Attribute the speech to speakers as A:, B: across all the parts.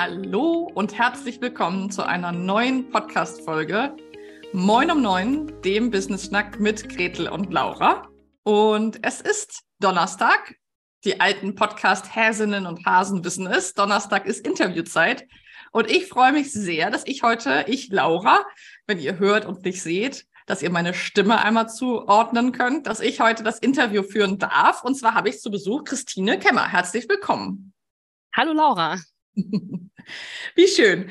A: Hallo und herzlich willkommen zu einer neuen Podcast-Folge Moin um Neun, dem Business Schnack mit Gretel und Laura. Und es ist Donnerstag. Die alten Podcast-Häsinnen und Hasen wissen es. Donnerstag ist Interviewzeit. Und ich freue mich sehr, dass ich heute, ich Laura, wenn ihr hört und nicht seht, dass ihr meine Stimme einmal zuordnen könnt, dass ich heute das Interview führen darf. Und zwar habe ich zu Besuch Christine Kemmer. Herzlich willkommen.
B: Hallo Laura.
A: Wie schön.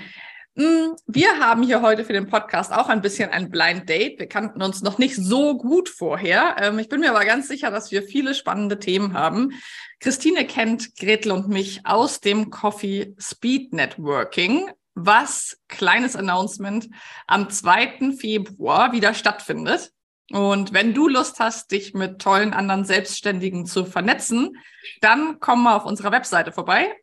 A: Mm, wir haben hier heute für den Podcast auch ein bisschen ein Blind Date. Wir kannten uns noch nicht so gut vorher. Ähm, ich bin mir aber ganz sicher, dass wir viele spannende Themen haben. Christine kennt Gretel und mich aus dem Coffee Speed Networking, was, kleines Announcement, am 2. Februar wieder stattfindet. Und wenn du Lust hast, dich mit tollen anderen Selbstständigen zu vernetzen, dann komm mal auf unserer Webseite vorbei,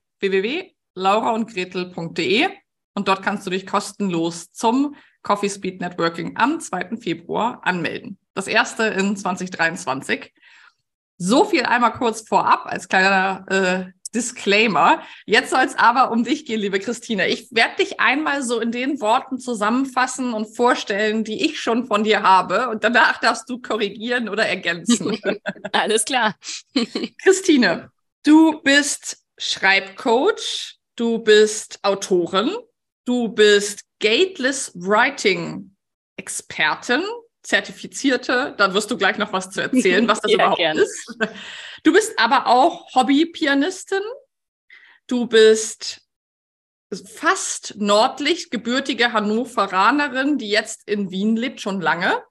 A: www.lauraundgretel.de und dort kannst du dich kostenlos zum Coffee Speed Networking am 2. Februar anmelden. Das erste in 2023. So viel einmal kurz vorab als kleiner äh, Disclaimer. Jetzt soll es aber um dich gehen, liebe Christine. Ich werde dich einmal so in den Worten zusammenfassen und vorstellen, die ich schon von dir habe. Und danach darfst du korrigieren oder ergänzen.
B: Alles klar.
A: Christine, du bist Schreibcoach, du bist Autorin, Du bist Gateless Writing Expertin, Zertifizierte. Da wirst du gleich noch was zu erzählen, was das ja, überhaupt gern. ist. Du bist aber auch Hobbypianistin. Du bist fast Nordlicht, gebürtige Hannoveranerin, die jetzt in Wien lebt, schon lange.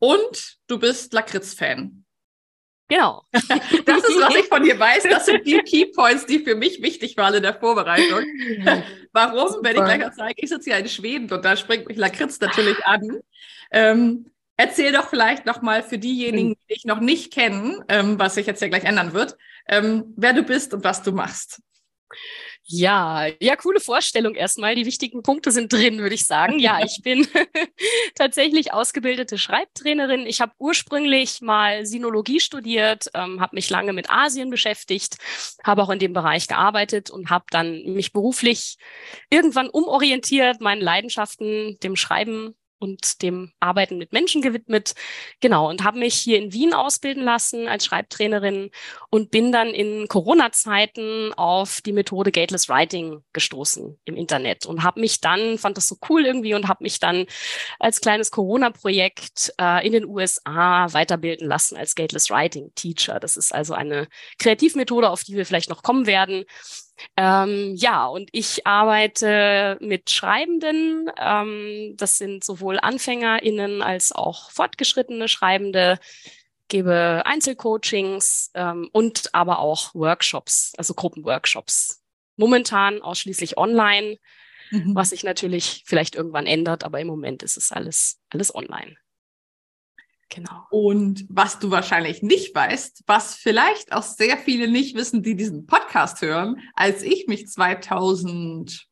A: Und du bist Lakritz-Fan.
B: Genau.
A: Das ist, was ich von dir weiß. Das sind die Keypoints, die für mich wichtig waren in der Vorbereitung. Warum? Super. Wenn ich gleich zeige, ich sitze hier in Schweden und da springt mich Lakritz natürlich an. Ähm, erzähl doch vielleicht nochmal für diejenigen, die dich noch nicht kennen, ähm, was sich jetzt ja gleich ändern wird, ähm, wer du bist und was du machst.
B: Ja, ja, coole Vorstellung erstmal. Die wichtigen Punkte sind drin, würde ich sagen. Ja, ich bin tatsächlich ausgebildete Schreibtrainerin. Ich habe ursprünglich mal Sinologie studiert, ähm, habe mich lange mit Asien beschäftigt, habe auch in dem Bereich gearbeitet und habe dann mich beruflich irgendwann umorientiert, meinen Leidenschaften, dem Schreiben und dem Arbeiten mit Menschen gewidmet. Genau, und habe mich hier in Wien ausbilden lassen als Schreibtrainerin und bin dann in Corona-Zeiten auf die Methode Gateless Writing gestoßen im Internet und habe mich dann, fand das so cool irgendwie und habe mich dann als kleines Corona-Projekt äh, in den USA weiterbilden lassen als Gateless Writing Teacher. Das ist also eine Kreativmethode, auf die wir vielleicht noch kommen werden. Ähm, ja, und ich arbeite mit Schreibenden. Ähm, das sind sowohl AnfängerInnen als auch fortgeschrittene Schreibende, gebe Einzelcoachings ähm, und aber auch Workshops, also Gruppenworkshops. Momentan ausschließlich online, mhm. was sich natürlich vielleicht irgendwann ändert, aber im Moment ist es alles, alles online.
A: Genau. Und was du wahrscheinlich nicht weißt, was vielleicht auch sehr viele nicht wissen, die diesen Podcast hören, als ich mich 2000,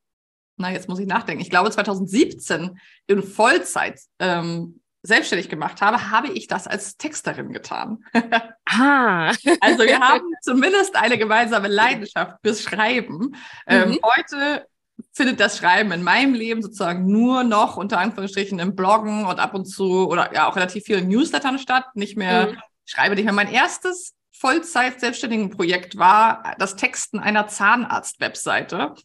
A: na jetzt muss ich nachdenken, ich glaube 2017 in Vollzeit ähm, selbstständig gemacht habe, habe ich das als Texterin getan.
B: ah.
A: also wir haben zumindest eine gemeinsame Leidenschaft fürs Schreiben. Ähm, mhm. heute findet das Schreiben in meinem Leben sozusagen nur noch unter Anführungsstrichen im Bloggen und ab und zu oder ja auch relativ vielen Newslettern statt. Nicht mehr, mhm. schreibe nicht mehr. Mein erstes Vollzeit selbstständigen Projekt war das Texten einer Zahnarzt-Webseite.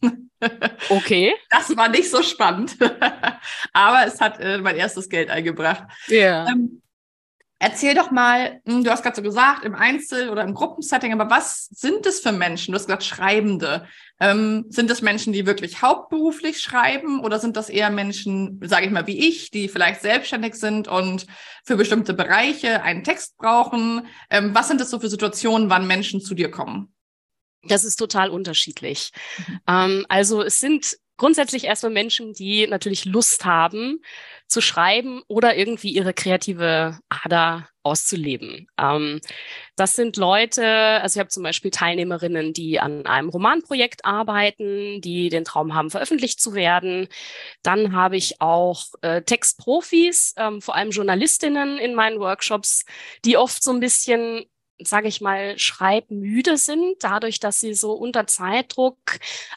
B: Okay.
A: Das war nicht so spannend, aber es hat äh, mein erstes Geld eingebracht.
B: Ja. Yeah. Ähm,
A: Erzähl doch mal, hm, du hast gerade so gesagt, im Einzel- oder im Gruppensetting, aber was sind es für Menschen? Du hast gesagt, Schreibende. Ähm, sind es Menschen, die wirklich hauptberuflich schreiben oder sind das eher Menschen, sage ich mal, wie ich, die vielleicht selbstständig sind und für bestimmte Bereiche einen Text brauchen? Ähm, was sind das so für Situationen, wann Menschen zu dir kommen?
B: Das ist total unterschiedlich. Mhm. Ähm, also es sind grundsätzlich erstmal Menschen, die natürlich Lust haben zu schreiben oder irgendwie ihre kreative Ader auszuleben. Ähm, das sind Leute, also ich habe zum Beispiel Teilnehmerinnen, die an einem Romanprojekt arbeiten, die den Traum haben, veröffentlicht zu werden. Dann habe ich auch äh, Textprofis, ähm, vor allem Journalistinnen in meinen Workshops, die oft so ein bisschen sage ich mal, schreibmüde sind, dadurch, dass sie so unter Zeitdruck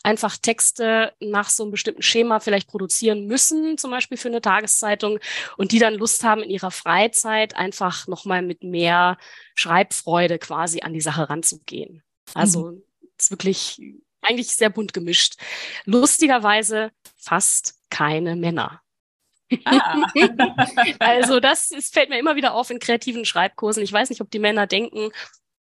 B: einfach Texte nach so einem bestimmten Schema vielleicht produzieren müssen, zum Beispiel für eine Tageszeitung, und die dann Lust haben, in ihrer Freizeit einfach nochmal mit mehr Schreibfreude quasi an die Sache ranzugehen. Also mhm. ist wirklich eigentlich sehr bunt gemischt. Lustigerweise fast keine Männer. Ah. also das ist, fällt mir immer wieder auf in kreativen Schreibkursen. Ich weiß nicht, ob die Männer denken,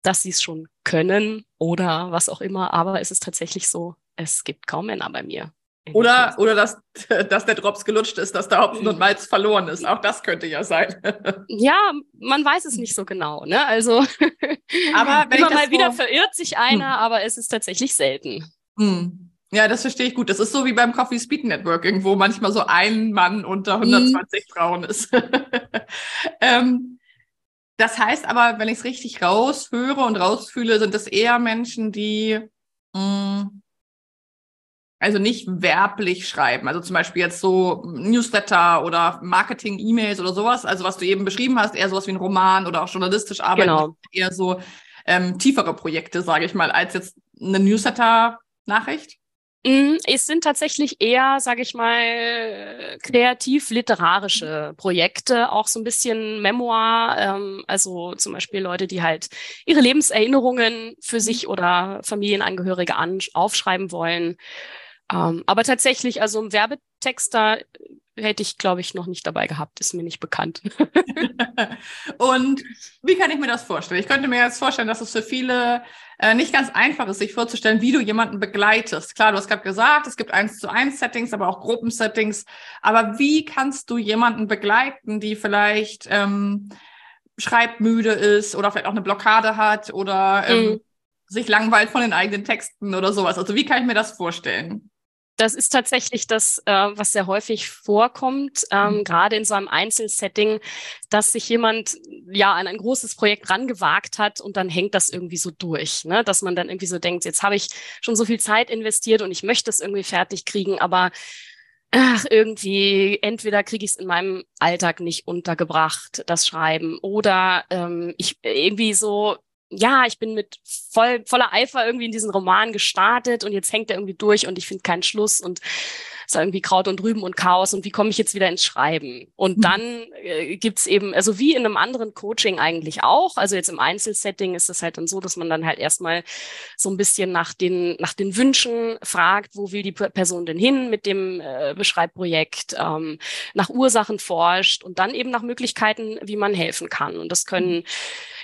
B: dass sie es schon können oder was auch immer, aber es ist tatsächlich so, es gibt kaum Männer bei mir.
A: Oder, oder dass, dass der Drops gelutscht ist, dass der Hopfen und Malz verloren ist. Auch das könnte ja sein.
B: Ja, man weiß es nicht so genau. Ne? Also aber immer mal wieder verirrt sich einer, hm. aber es ist tatsächlich selten.
A: Hm. Ja, das verstehe ich gut. Das ist so wie beim Coffee Speed Networking, wo manchmal so ein Mann unter 120 mhm. Frauen ist. ähm, das heißt aber, wenn ich es richtig raushöre und rausfühle, sind es eher Menschen, die mh, mm, also nicht werblich schreiben. Also zum Beispiel jetzt so Newsletter oder Marketing-E-Mails oder sowas. Also was du eben beschrieben hast, eher sowas wie ein Roman oder auch journalistisch arbeiten. Genau. Eher so ähm, tiefere Projekte, sage ich mal, als jetzt eine Newsletter-Nachricht.
B: Mm, es sind tatsächlich eher, sage ich mal, kreativ-literarische Projekte, auch so ein bisschen Memoir, ähm, also zum Beispiel Leute, die halt ihre Lebenserinnerungen für sich oder Familienangehörige an, aufschreiben wollen. Ähm, aber tatsächlich, also im Werbetext, da hätte ich, glaube ich, noch nicht dabei gehabt, ist mir nicht bekannt.
A: und wie kann ich mir das vorstellen? Ich könnte mir jetzt vorstellen, dass es für viele äh, nicht ganz einfach ist, sich vorzustellen, wie du jemanden begleitest. Klar, du hast gerade gesagt, es gibt eins zu eins Settings, aber auch Gruppensettings. Aber wie kannst du jemanden begleiten, die vielleicht ähm, schreibmüde ist oder vielleicht auch eine Blockade hat oder ähm, mhm. sich langweilt von den eigenen Texten oder sowas? Also wie kann ich mir das vorstellen?
B: Das ist tatsächlich das, äh, was sehr häufig vorkommt, ähm, mhm. gerade in so einem Einzelsetting, dass sich jemand ja an ein großes Projekt rangewagt hat und dann hängt das irgendwie so durch, ne? dass man dann irgendwie so denkt, jetzt habe ich schon so viel Zeit investiert und ich möchte es irgendwie fertig kriegen, aber ach, irgendwie, entweder kriege ich es in meinem Alltag nicht untergebracht, das Schreiben, oder ähm, ich irgendwie so ja, ich bin mit voll, voller Eifer irgendwie in diesen Roman gestartet und jetzt hängt er irgendwie durch und ich finde keinen Schluss und ist irgendwie Kraut und Rüben und Chaos und wie komme ich jetzt wieder ins Schreiben? Und mhm. dann äh, gibt's eben, also wie in einem anderen Coaching eigentlich auch, also jetzt im Einzelsetting ist es halt dann so, dass man dann halt erstmal so ein bisschen nach den, nach den Wünschen fragt, wo will die Person denn hin mit dem äh, Beschreibprojekt, ähm, nach Ursachen forscht und dann eben nach Möglichkeiten, wie man helfen kann. Und das können mhm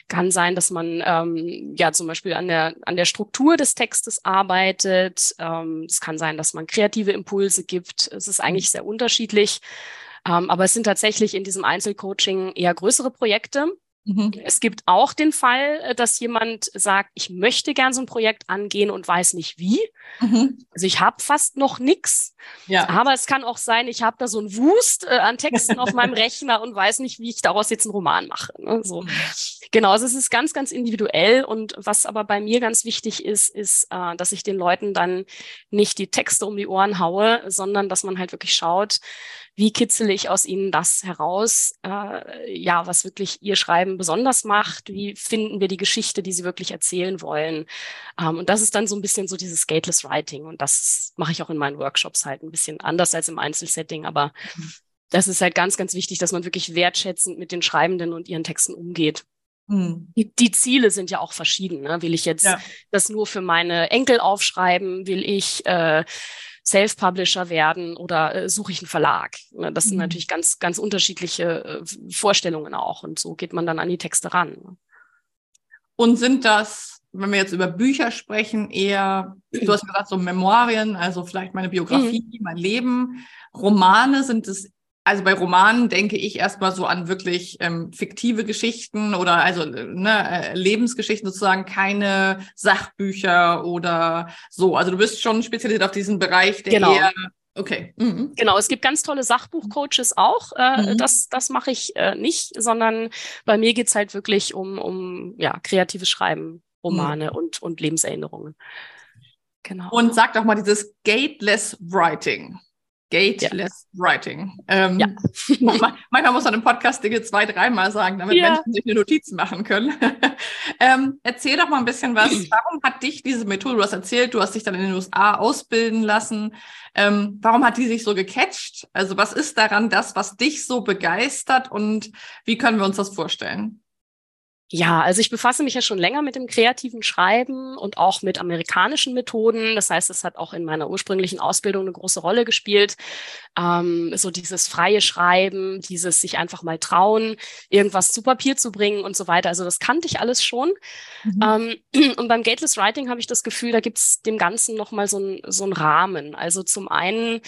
B: kann sein, dass man ähm, ja zum Beispiel an der, an der Struktur des Textes arbeitet. Ähm, es kann sein, dass man kreative Impulse gibt. Es ist eigentlich sehr unterschiedlich. Ähm, aber es sind tatsächlich in diesem Einzelcoaching eher größere Projekte. Mhm. Es gibt auch den Fall, äh, dass jemand sagt, ich möchte gern so ein Projekt angehen und weiß nicht wie. Mhm. Also ich habe fast noch nix. Ja. Aber es kann auch sein, ich habe da so ein Wust äh, an Texten auf meinem Rechner und weiß nicht, wie ich daraus jetzt einen Roman mache. Ne? So. Mhm. Genau, also es ist ganz, ganz individuell. Und was aber bei mir ganz wichtig ist, ist, äh, dass ich den Leuten dann nicht die Texte um die Ohren haue, sondern dass man halt wirklich schaut, wie kitzele ich aus ihnen das heraus, äh, ja, was wirklich ihr Schreiben besonders macht, wie finden wir die Geschichte, die sie wirklich erzählen wollen. Ähm, und das ist dann so ein bisschen so dieses Gateless Writing und das mache ich auch in meinen Workshops halt ein bisschen anders als im Einzelsetting, aber das ist halt ganz, ganz wichtig, dass man wirklich wertschätzend mit den Schreibenden und ihren Texten umgeht. Hm. Die, die, Ziele sind ja auch verschieden. Ne? Will ich jetzt ja. das nur für meine Enkel aufschreiben? Will ich äh, Self-Publisher werden oder äh, suche ich einen Verlag? Ne, das mhm. sind natürlich ganz, ganz unterschiedliche äh, Vorstellungen auch. Und so geht man dann an die Texte ran. Ne?
A: Und sind das, wenn wir jetzt über Bücher sprechen, eher, du hast gesagt, so Memorien, also vielleicht meine Biografie, mhm. mein Leben. Romane sind es also bei Romanen denke ich erstmal so an wirklich ähm, fiktive Geschichten oder also ne, äh, Lebensgeschichten sozusagen, keine Sachbücher oder so. Also du bist schon spezialisiert auf diesen Bereich, der genau. eher Okay.
B: Mhm. Genau, es gibt ganz tolle Sachbuchcoaches auch. Äh, mhm. Das, das mache ich äh, nicht, sondern bei mir geht's halt wirklich um, um ja, kreatives Schreiben, Romane mhm. und, und Lebenserinnerungen.
A: Genau. Und sag doch mal dieses Gateless Writing. Gateless ja. Writing. Ähm, ja. manchmal muss man im Podcast Dinge zwei, dreimal sagen, damit ja. Menschen sich eine Notiz machen können. ähm, erzähl doch mal ein bisschen was. Warum hat dich diese Methode, du hast erzählt, du hast dich dann in den USA ausbilden lassen. Ähm, warum hat die sich so gecatcht? Also was ist daran das, was dich so begeistert und wie können wir uns das vorstellen?
B: Ja, also ich befasse mich ja schon länger mit dem kreativen Schreiben und auch mit amerikanischen Methoden. Das heißt, es hat auch in meiner ursprünglichen Ausbildung eine große Rolle gespielt. Ähm, so dieses freie Schreiben, dieses sich einfach mal trauen, irgendwas zu Papier zu bringen und so weiter. Also das kannte ich alles schon. Mhm. Ähm, und beim Gateless Writing habe ich das Gefühl, da gibt's dem Ganzen nochmal so ein so ein Rahmen. Also zum einen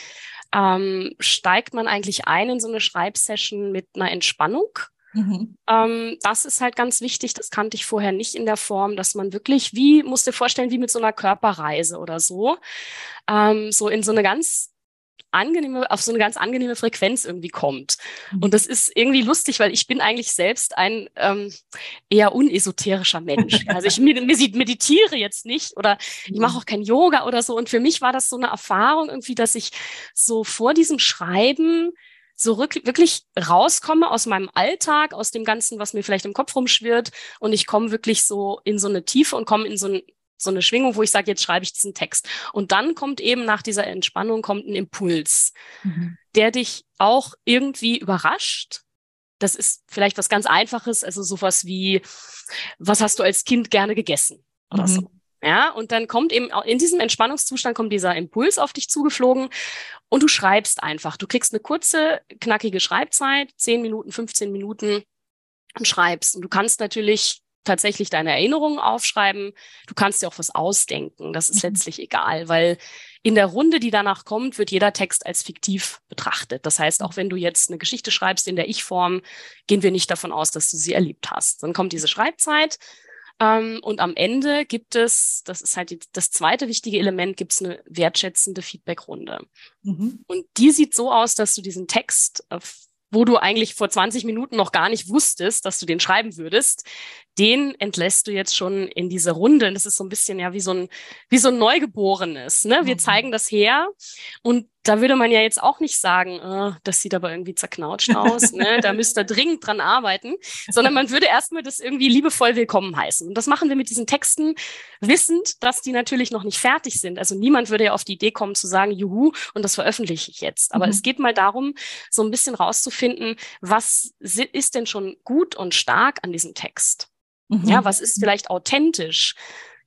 B: ähm, steigt man eigentlich ein in so eine Schreibsession mit einer Entspannung. Mhm. Ähm, das ist halt ganz wichtig. Das kannte ich vorher nicht in der Form, dass man wirklich, wie, musst dir vorstellen, wie mit so einer Körperreise oder so, ähm, so in so eine ganz angenehme, auf so eine ganz angenehme Frequenz irgendwie kommt. Mhm. Und das ist irgendwie lustig, weil ich bin eigentlich selbst ein ähm, eher unesoterischer Mensch. Also ich meditiere jetzt nicht oder ich mache mhm. auch kein Yoga oder so. Und für mich war das so eine Erfahrung irgendwie, dass ich so vor diesem Schreiben so wirklich rauskomme aus meinem Alltag, aus dem Ganzen, was mir vielleicht im Kopf rumschwirrt und ich komme wirklich so in so eine Tiefe und komme in so, ein, so eine Schwingung, wo ich sage, jetzt schreibe ich diesen Text. Und dann kommt eben nach dieser Entspannung kommt ein Impuls, mhm. der dich auch irgendwie überrascht. Das ist vielleicht was ganz Einfaches, also sowas wie, was hast du als Kind gerne gegessen oder mhm. so. Ja, und dann kommt eben in diesem Entspannungszustand kommt dieser Impuls auf dich zugeflogen und du schreibst einfach. Du kriegst eine kurze, knackige Schreibzeit, 10 Minuten, 15 Minuten und schreibst. Und du kannst natürlich tatsächlich deine Erinnerungen aufschreiben. Du kannst dir auch was ausdenken. Das ist mhm. letztlich egal, weil in der Runde, die danach kommt, wird jeder Text als fiktiv betrachtet. Das heißt, auch wenn du jetzt eine Geschichte schreibst in der Ich-Form, gehen wir nicht davon aus, dass du sie erlebt hast. Dann kommt diese Schreibzeit und am Ende gibt es, das ist halt die, das zweite wichtige Element, gibt es eine wertschätzende Feedbackrunde. Mhm. Und die sieht so aus, dass du diesen Text, äh, wo du eigentlich vor 20 Minuten noch gar nicht wusstest, dass du den schreiben würdest, den entlässt du jetzt schon in diese Runde. Und das ist so ein bisschen ja wie so ein, wie so ein Neugeborenes. Ne? Wir mhm. zeigen das her und da würde man ja jetzt auch nicht sagen, oh, das sieht aber irgendwie zerknautscht aus, ne? da müsst ihr dringend dran arbeiten, sondern man würde erstmal das irgendwie liebevoll willkommen heißen. Und das machen wir mit diesen Texten, wissend, dass die natürlich noch nicht fertig sind. Also niemand würde ja auf die Idee kommen zu sagen, juhu, und das veröffentliche ich jetzt. Aber mhm. es geht mal darum, so ein bisschen rauszufinden, was ist denn schon gut und stark an diesem Text? Mhm. Ja, was ist vielleicht authentisch?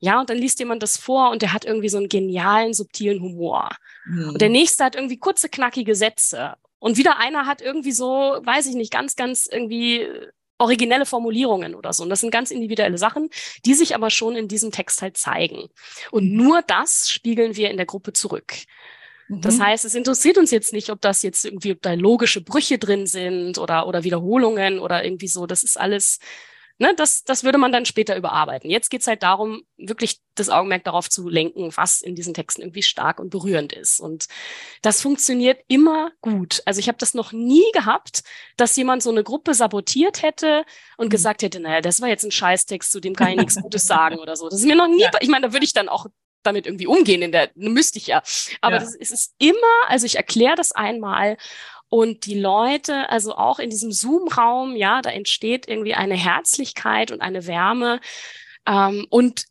B: Ja, und dann liest jemand das vor und der hat irgendwie so einen genialen, subtilen Humor. Mhm. Und der nächste hat irgendwie kurze, knackige Sätze. Und wieder einer hat irgendwie so, weiß ich nicht, ganz, ganz irgendwie originelle Formulierungen oder so. Und das sind ganz individuelle Sachen, die sich aber schon in diesem Text halt zeigen. Und mhm. nur das spiegeln wir in der Gruppe zurück. Das mhm. heißt, es interessiert uns jetzt nicht, ob das jetzt irgendwie, ob da logische Brüche drin sind oder, oder Wiederholungen oder irgendwie so. Das ist alles ne, das, das würde man dann später überarbeiten. Jetzt geht's halt darum, wirklich das Augenmerk darauf zu lenken, was in diesen Texten irgendwie stark und berührend ist. Und das funktioniert immer gut. Also ich habe das noch nie gehabt, dass jemand so eine Gruppe sabotiert hätte und mhm. gesagt hätte, naja, das war jetzt ein Scheißtext, zu dem kann ich nichts Gutes sagen oder so. Das ist mir noch nie, ja. ich meine, da würde ich dann auch damit irgendwie umgehen in der, müsste ich ja. Aber ja. das ist es immer, also ich erkläre das einmal und die Leute, also auch in diesem Zoom-Raum, ja, da entsteht irgendwie eine Herzlichkeit und eine Wärme. Ähm, und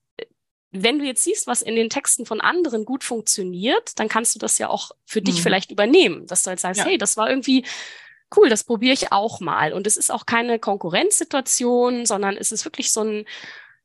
B: wenn du jetzt siehst, was in den Texten von anderen gut funktioniert, dann kannst du das ja auch für dich mhm. vielleicht übernehmen, dass du halt sagst, ja. hey, das war irgendwie cool, das probiere ich auch mal. Und es ist auch keine Konkurrenzsituation, sondern es ist wirklich so ein,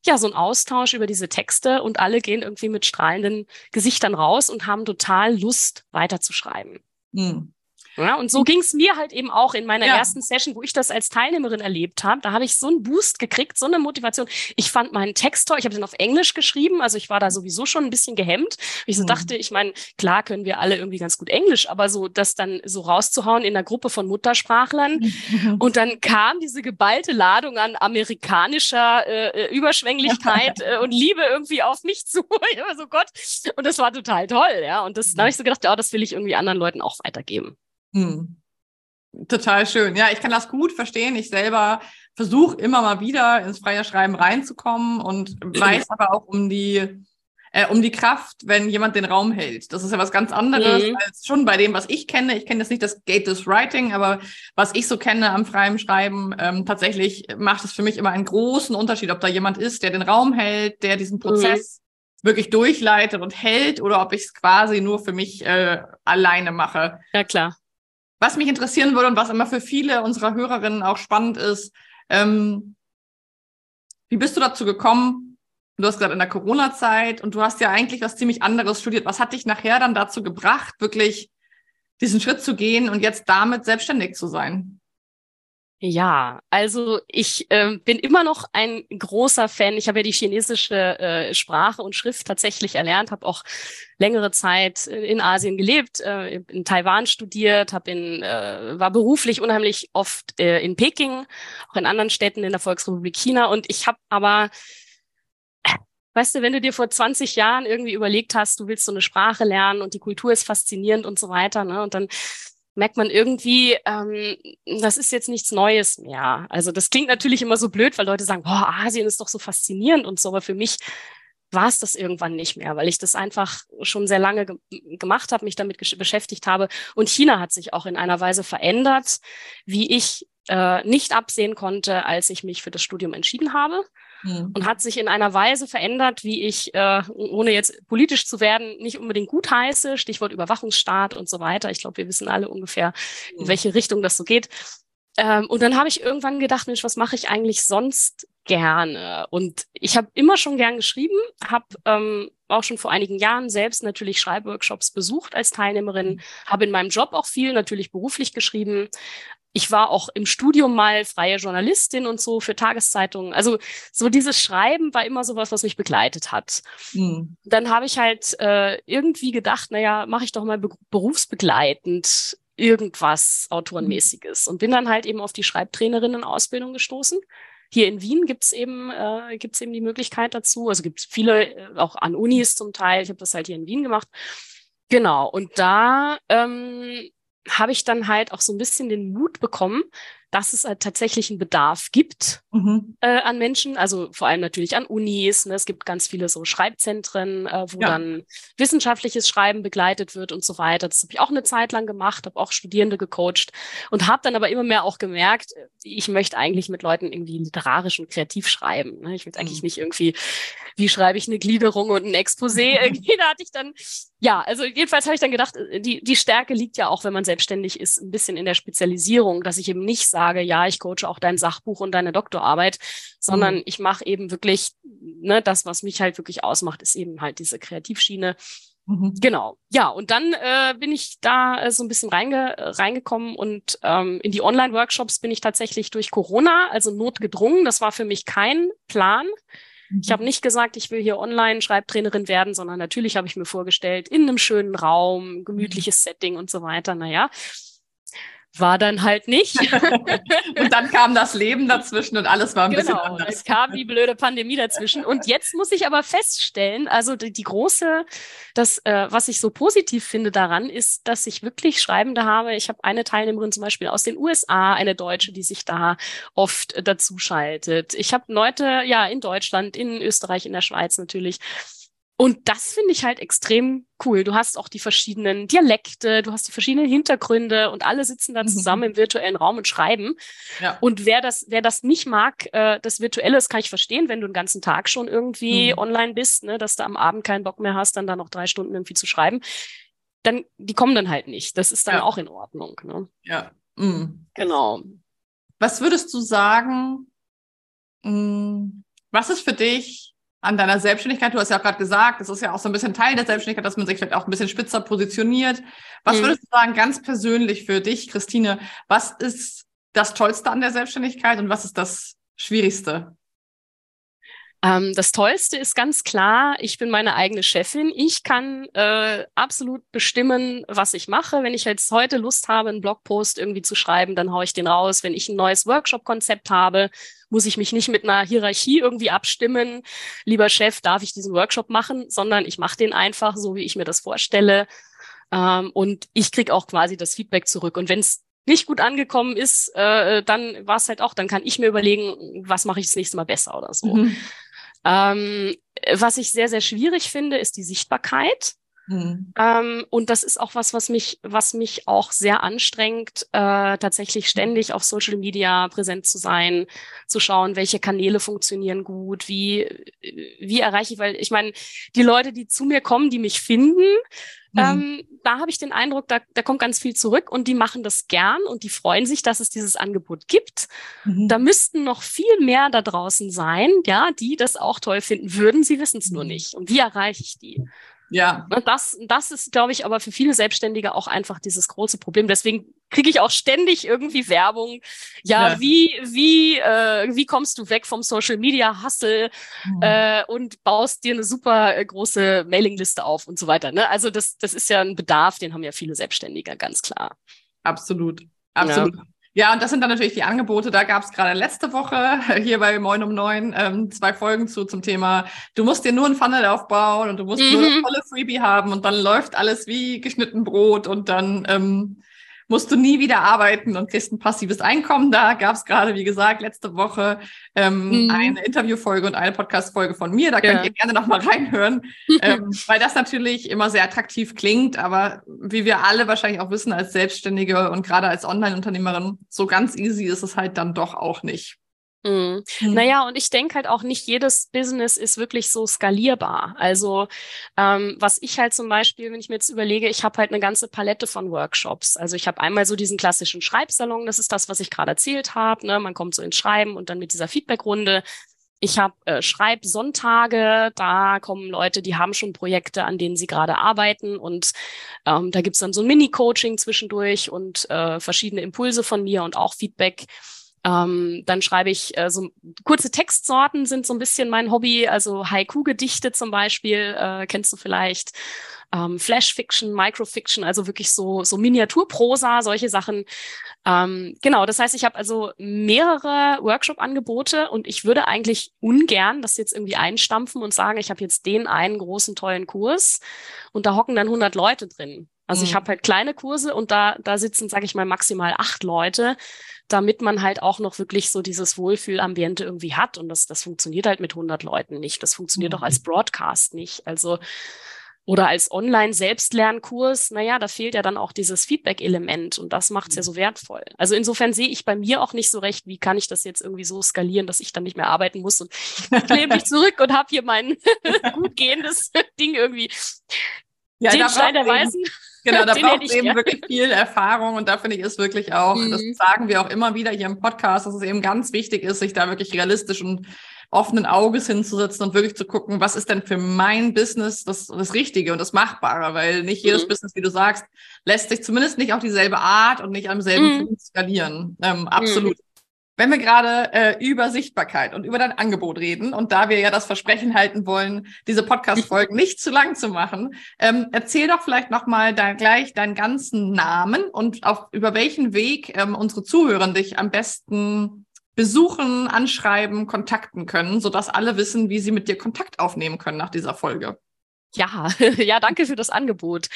B: ja, so ein Austausch über diese Texte und alle gehen irgendwie mit strahlenden Gesichtern raus und haben total Lust, weiterzuschreiben. Mhm. Ja, und so ging es mir halt eben auch in meiner ja. ersten Session, wo ich das als Teilnehmerin erlebt habe. Da habe ich so einen Boost gekriegt, so eine Motivation. Ich fand meinen Text toll. Ich habe den auf Englisch geschrieben, also ich war da sowieso schon ein bisschen gehemmt. Ich so mhm. dachte, ich meine, klar können wir alle irgendwie ganz gut Englisch, aber so das dann so rauszuhauen in einer Gruppe von Muttersprachlern. Mhm. Und dann kam diese geballte Ladung an amerikanischer äh, äh Überschwänglichkeit äh, und Liebe irgendwie auf mich zu. ich war so Gott. Und das war total toll, ja. Und das, da habe ich so gedacht, ja, das will ich irgendwie anderen Leuten auch weitergeben. Hm.
A: Total schön. Ja, ich kann das gut verstehen. Ich selber versuche immer mal wieder ins freie Schreiben reinzukommen und weiß aber auch um die äh, um die Kraft, wenn jemand den Raum hält. Das ist ja was ganz anderes mhm. als schon bei dem, was ich kenne. Ich kenne jetzt nicht das Gate des Writing, aber was ich so kenne am freien Schreiben, ähm, tatsächlich macht es für mich immer einen großen Unterschied, ob da jemand ist, der den Raum hält, der diesen Prozess mhm. wirklich durchleitet und hält oder ob ich es quasi nur für mich äh, alleine mache.
B: Ja, klar.
A: Was mich interessieren würde und was immer für viele unserer Hörerinnen auch spannend ist, ähm, wie bist du dazu gekommen? Du hast gesagt in der Corona-Zeit und du hast ja eigentlich was ziemlich anderes studiert. Was hat dich nachher dann dazu gebracht, wirklich diesen Schritt zu gehen und jetzt damit selbstständig zu sein?
B: Ja, also ich äh, bin immer noch ein großer Fan. Ich habe ja die chinesische äh, Sprache und Schrift tatsächlich erlernt, habe auch längere Zeit in Asien gelebt, äh, in Taiwan studiert, habe in äh, war beruflich unheimlich oft äh, in Peking, auch in anderen Städten in der Volksrepublik China und ich habe aber Weißt du, wenn du dir vor 20 Jahren irgendwie überlegt hast, du willst so eine Sprache lernen und die Kultur ist faszinierend und so weiter, ne? Und dann merkt man irgendwie, ähm, das ist jetzt nichts Neues mehr. Also das klingt natürlich immer so blöd, weil Leute sagen, boah, Asien ist doch so faszinierend und so, aber für mich war es das irgendwann nicht mehr, weil ich das einfach schon sehr lange ge gemacht habe, mich damit beschäftigt habe. Und China hat sich auch in einer Weise verändert, wie ich äh, nicht absehen konnte, als ich mich für das Studium entschieden habe mhm. und hat sich in einer Weise verändert, wie ich, äh, ohne jetzt politisch zu werden, nicht unbedingt gut heiße, Stichwort Überwachungsstaat und so weiter. Ich glaube, wir wissen alle ungefähr, mhm. in welche Richtung das so geht. Ähm, und dann habe ich irgendwann gedacht, Mensch, was mache ich eigentlich sonst gerne? Und ich habe immer schon gern geschrieben, habe ähm, auch schon vor einigen Jahren selbst natürlich Schreibworkshops besucht als Teilnehmerin, mhm. habe in meinem Job auch viel natürlich beruflich geschrieben, ich war auch im Studium mal freie Journalistin und so für Tageszeitungen. Also so dieses Schreiben war immer sowas, was mich begleitet hat. Mhm. Dann habe ich halt äh, irgendwie gedacht, naja, mache ich doch mal be berufsbegleitend irgendwas Autorenmäßiges und bin dann halt eben auf die Schreibtrainerinnen-Ausbildung gestoßen. Hier in Wien gibt's eben, äh, gibt's eben die Möglichkeit dazu. Also gibt es viele, äh, auch an Unis zum Teil. Ich habe das halt hier in Wien gemacht. Genau, und da ähm, habe ich dann halt auch so ein bisschen den Mut bekommen, dass es halt tatsächlich einen Bedarf gibt mhm. äh, an Menschen, also vor allem natürlich an Unis. Ne? Es gibt ganz viele so Schreibzentren, äh, wo ja. dann wissenschaftliches Schreiben begleitet wird und so weiter. Das habe ich auch eine Zeit lang gemacht, habe auch Studierende gecoacht und habe dann aber immer mehr auch gemerkt, ich möchte eigentlich mit Leuten irgendwie literarisch und kreativ schreiben. Ne? Ich will eigentlich mhm. nicht irgendwie, wie schreibe ich eine Gliederung und ein Exposé? irgendwie, da hatte ich dann, ja, also jedenfalls habe ich dann gedacht, die, die Stärke liegt ja auch, wenn man selbstständig ist, ein bisschen in der Spezialisierung, dass ich eben nicht sage, ja, ich coache auch dein Sachbuch und deine Doktorarbeit, sondern mhm. ich mache eben wirklich, ne, das, was mich halt wirklich ausmacht, ist eben halt diese Kreativschiene. Mhm. Genau. Ja, und dann äh, bin ich da äh, so ein bisschen reinge reingekommen und ähm, in die Online-Workshops bin ich tatsächlich durch Corona, also notgedrungen. Das war für mich kein Plan. Ich habe mhm. nicht gesagt, ich will hier online Schreibtrainerin werden, sondern natürlich habe ich mir vorgestellt, in einem schönen Raum, gemütliches. Setting und so weiter. Naja, war dann halt nicht.
A: und dann kam das Leben dazwischen und alles war ein genau, bisschen anders.
B: Es kam die blöde Pandemie dazwischen. Und jetzt muss ich aber feststellen, also die, die große, das, äh, was ich so positiv finde daran, ist, dass ich wirklich Schreibende habe. Ich habe eine Teilnehmerin zum Beispiel aus den USA, eine Deutsche, die sich da oft dazu schaltet. Ich habe Leute, ja, in Deutschland, in Österreich, in der Schweiz natürlich. Und das finde ich halt extrem cool. Du hast auch die verschiedenen Dialekte, du hast die verschiedenen Hintergründe und alle sitzen da mhm. zusammen im virtuellen Raum und schreiben. Ja. Und wer das, wer das nicht mag, äh, das Virtuelle, das kann ich verstehen, wenn du den ganzen Tag schon irgendwie mhm. online bist, ne, dass du am Abend keinen Bock mehr hast, dann da noch drei Stunden irgendwie zu schreiben. Dann, die kommen dann halt nicht. Das ist dann ja. auch in Ordnung. Ne?
A: Ja. Mhm. Genau. Was würdest du sagen, mh, mm, was ist für dich an deiner Selbstständigkeit? Du hast ja auch gerade gesagt, das ist ja auch so ein bisschen Teil der Selbstständigkeit, dass man sich vielleicht auch ein bisschen spitzer positioniert. Was mhm. würdest du sagen, ganz persönlich für dich, Christine, was ist das Tollste an der Selbstständigkeit und was ist das Schwierigste?
B: Ähm, das Tollste ist ganz klar, ich bin meine eigene Chefin. Ich kann äh, absolut bestimmen, was ich mache. Wenn ich jetzt heute Lust habe, einen Blogpost irgendwie zu schreiben, dann haue ich den raus. Wenn ich ein neues Workshop-Konzept habe, muss ich mich nicht mit einer Hierarchie irgendwie abstimmen. Lieber Chef, darf ich diesen Workshop machen, sondern ich mache den einfach so, wie ich mir das vorstelle. Ähm, und ich krieg auch quasi das Feedback zurück. Und wenn es nicht gut angekommen ist, äh, dann war es halt auch, dann kann ich mir überlegen, was mache ich das nächste Mal besser oder so. Mhm. Ähm, was ich sehr, sehr schwierig finde, ist die Sichtbarkeit. Mhm. Ähm, und das ist auch was, was mich, was mich auch sehr anstrengt, äh, tatsächlich ständig auf Social Media präsent zu sein, zu schauen, welche Kanäle funktionieren gut, wie, wie erreiche ich, weil ich meine, die Leute, die zu mir kommen, die mich finden, mhm. ähm, da habe ich den Eindruck, da, da kommt ganz viel zurück und die machen das gern und die freuen sich, dass es dieses Angebot gibt. Mhm. Da müssten noch viel mehr da draußen sein, ja, die das auch toll finden würden. Sie wissen es nur mhm. nicht. Und wie erreiche ich die?
A: Ja.
B: Und das, das ist, glaube ich, aber für viele Selbstständige auch einfach dieses große Problem. Deswegen kriege ich auch ständig irgendwie Werbung. Ja, ja. wie, wie, äh, wie kommst du weg vom Social Media Hustle mhm. äh, und baust dir eine super äh, große Mailingliste auf und so weiter. Ne? Also das, das ist ja ein Bedarf, den haben ja viele Selbstständige, ganz klar.
A: Absolut. Absolut. Ja. Ja, und das sind dann natürlich die Angebote. Da gab es gerade letzte Woche hier bei Moin um Neun ähm, zwei Folgen zu zum Thema, du musst dir nur ein Funnel aufbauen und du musst mhm. nur ein tolle Freebie haben und dann läuft alles wie geschnitten Brot und dann ähm, musst du nie wieder arbeiten und kriegst ein passives Einkommen. Da gab es gerade, wie gesagt, letzte Woche ähm, mhm. eine Interviewfolge und eine Podcast-Folge von mir. Da könnt ja. ihr gerne noch mal reinhören, ähm, weil das natürlich immer sehr attraktiv klingt. Aber wie wir alle wahrscheinlich auch wissen als Selbstständige und gerade als Online-Unternehmerin, so ganz easy ist es halt dann doch auch nicht.
B: Mhm. Mhm. Naja, und ich denke halt auch nicht jedes Business ist wirklich so skalierbar. Also ähm, was ich halt zum Beispiel, wenn ich mir jetzt überlege, ich habe halt eine ganze Palette von Workshops. Also ich habe einmal so diesen klassischen Schreibsalon, das ist das, was ich gerade erzählt habe. Ne? Man kommt so ins Schreiben und dann mit dieser Feedbackrunde. Ich habe äh, Schreibsonntage, da kommen Leute, die haben schon Projekte, an denen sie gerade arbeiten und ähm, da gibt's dann so ein Mini-Coaching zwischendurch und äh, verschiedene Impulse von mir und auch Feedback. Ähm, dann schreibe ich äh, so kurze Textsorten sind so ein bisschen mein Hobby, also Haiku-Gedichte zum Beispiel, äh, kennst du vielleicht. Ähm, Flash-Fiction, Microfiction, also wirklich so, so Miniaturprosa, solche Sachen. Ähm, genau, das heißt, ich habe also mehrere Workshop-Angebote und ich würde eigentlich ungern das jetzt irgendwie einstampfen und sagen, ich habe jetzt den einen großen, tollen Kurs und da hocken dann 100 Leute drin. Also mhm. ich habe halt kleine Kurse und da, da sitzen, sage ich mal, maximal acht Leute damit man halt auch noch wirklich so dieses Wohlfühlambiente irgendwie hat. Und das, das funktioniert halt mit 100 Leuten nicht. Das funktioniert mhm. auch als Broadcast nicht. Also, oder als Online-Selbstlernkurs, naja, da fehlt ja dann auch dieses Feedback-Element und das macht es ja so wertvoll. Also insofern sehe ich bei mir auch nicht so recht, wie kann ich das jetzt irgendwie so skalieren, dass ich dann nicht mehr arbeiten muss und ich lehne mich zurück und habe hier mein gut gehendes Ding irgendwie.
A: Ja, den Stein der Weisen. Genau, da braucht es eben wirklich viel Erfahrung und da finde ich es wirklich auch, mhm. das sagen wir auch immer wieder hier im Podcast, dass es eben ganz wichtig ist, sich da wirklich realistisch und offenen Auges hinzusetzen und wirklich zu gucken, was ist denn für mein Business das, das Richtige und das Machbare, weil nicht jedes mhm. Business, wie du sagst, lässt sich zumindest nicht auf dieselbe Art und nicht am selben mhm. skalieren. Ähm, absolut. Mhm. Wenn wir gerade äh, über Sichtbarkeit und über dein Angebot reden und da wir ja das Versprechen halten wollen, diese Podcast-Folgen nicht zu lang zu machen, ähm, erzähl doch vielleicht nochmal da gleich deinen ganzen Namen und auf über welchen Weg ähm, unsere Zuhörer dich am besten besuchen, anschreiben, kontakten können, sodass alle wissen, wie sie mit dir Kontakt aufnehmen können nach dieser Folge.
B: Ja, ja, danke für das Angebot.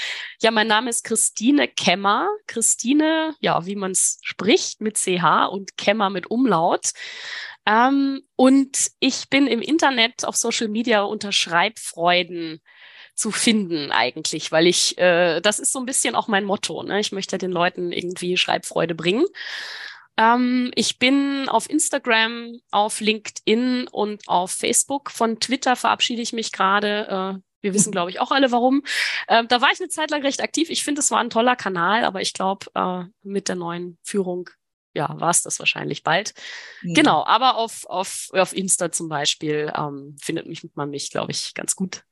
B: Ja, mein Name ist Christine Kemmer. Christine, ja, wie man es spricht, mit CH und Kemmer mit Umlaut. Ähm, und ich bin im Internet auf Social Media unter Schreibfreuden zu finden eigentlich, weil ich, äh, das ist so ein bisschen auch mein Motto. Ne? Ich möchte den Leuten irgendwie Schreibfreude bringen. Ähm, ich bin auf Instagram, auf LinkedIn und auf Facebook. Von Twitter verabschiede ich mich gerade. Äh, wir wissen, glaube ich, auch alle warum. Ähm, da war ich eine Zeit lang recht aktiv. Ich finde, es war ein toller Kanal, aber ich glaube, äh, mit der neuen Führung, ja, war es das wahrscheinlich bald. Mhm. Genau, aber auf, auf, auf Insta zum Beispiel ähm, findet mich, man mich, glaube ich, ganz gut.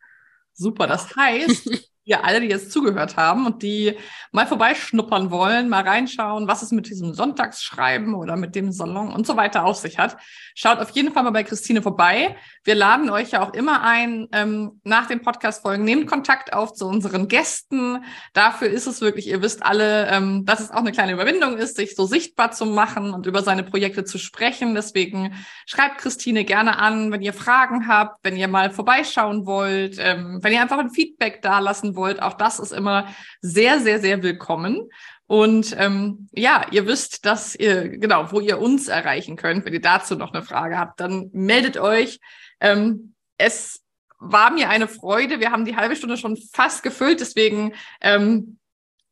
A: Super, das heißt, ihr alle, die jetzt zugehört haben und die mal vorbeischnuppern wollen, mal reinschauen, was es mit diesem Sonntagsschreiben oder mit dem Salon und so weiter auf sich hat, schaut auf jeden Fall mal bei Christine vorbei. Wir laden euch ja auch immer ein, ähm, nach den Podcast-Folgen, nehmt Kontakt auf zu unseren Gästen. Dafür ist es wirklich, ihr wisst alle, ähm, dass es auch eine kleine Überwindung ist, sich so sichtbar zu machen und über seine Projekte zu sprechen. Deswegen schreibt Christine gerne an, wenn ihr Fragen habt, wenn ihr mal vorbeischauen wollt, ähm, wenn ihr einfach ein Feedback da lassen wollt wollt, auch das ist immer sehr, sehr, sehr willkommen. Und ähm, ja, ihr wisst, dass ihr, genau, wo ihr uns erreichen könnt. Wenn ihr dazu noch eine Frage habt, dann meldet euch. Ähm, es war mir eine Freude. Wir haben die halbe Stunde schon fast gefüllt, deswegen ähm,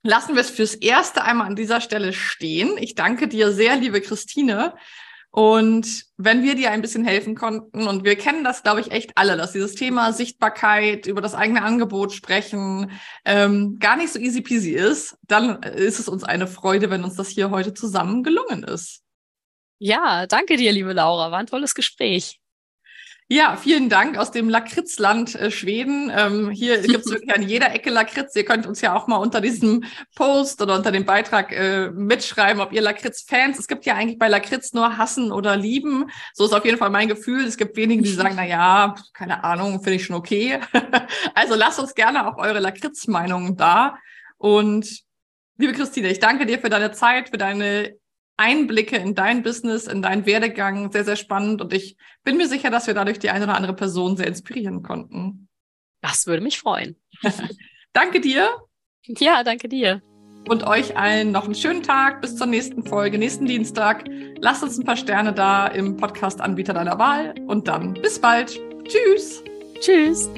A: lassen wir es fürs erste einmal an dieser Stelle stehen. Ich danke dir sehr, liebe Christine. Und wenn wir dir ein bisschen helfen konnten, und wir kennen das, glaube ich, echt alle, dass dieses Thema Sichtbarkeit, über das eigene Angebot sprechen, ähm, gar nicht so easy peasy ist, dann ist es uns eine Freude, wenn uns das hier heute zusammen gelungen ist.
B: Ja, danke dir, liebe Laura. War ein tolles Gespräch.
A: Ja, vielen Dank aus dem Lakritzland äh, Schweden. Ähm, hier gibt es wirklich an jeder Ecke Lakritz. Ihr könnt uns ja auch mal unter diesem Post oder unter dem Beitrag äh, mitschreiben, ob ihr Lakritz-Fans. Es gibt ja eigentlich bei Lakritz nur hassen oder lieben. So ist auf jeden Fall mein Gefühl. Es gibt wenige, die sagen, na ja, keine Ahnung, finde ich schon okay. also lasst uns gerne auch eure Lakritz-Meinungen da. Und liebe Christine, ich danke dir für deine Zeit, für deine Einblicke in dein Business, in deinen Werdegang sehr, sehr spannend. Und ich bin mir sicher, dass wir dadurch die eine oder andere Person sehr inspirieren konnten.
B: Das würde mich freuen.
A: danke dir.
B: Ja, danke dir.
A: Und euch allen noch einen schönen Tag. Bis zur nächsten Folge, nächsten Dienstag. Lasst uns ein paar Sterne da im Podcast-Anbieter deiner Wahl. Und dann bis bald. Tschüss.
B: Tschüss.